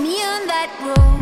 me on that road.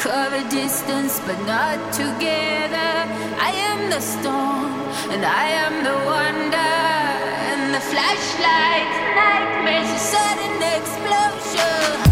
cover distance, but not together. I am the storm, and I am the wonder, and the flashlight nightmares, a sudden explosion.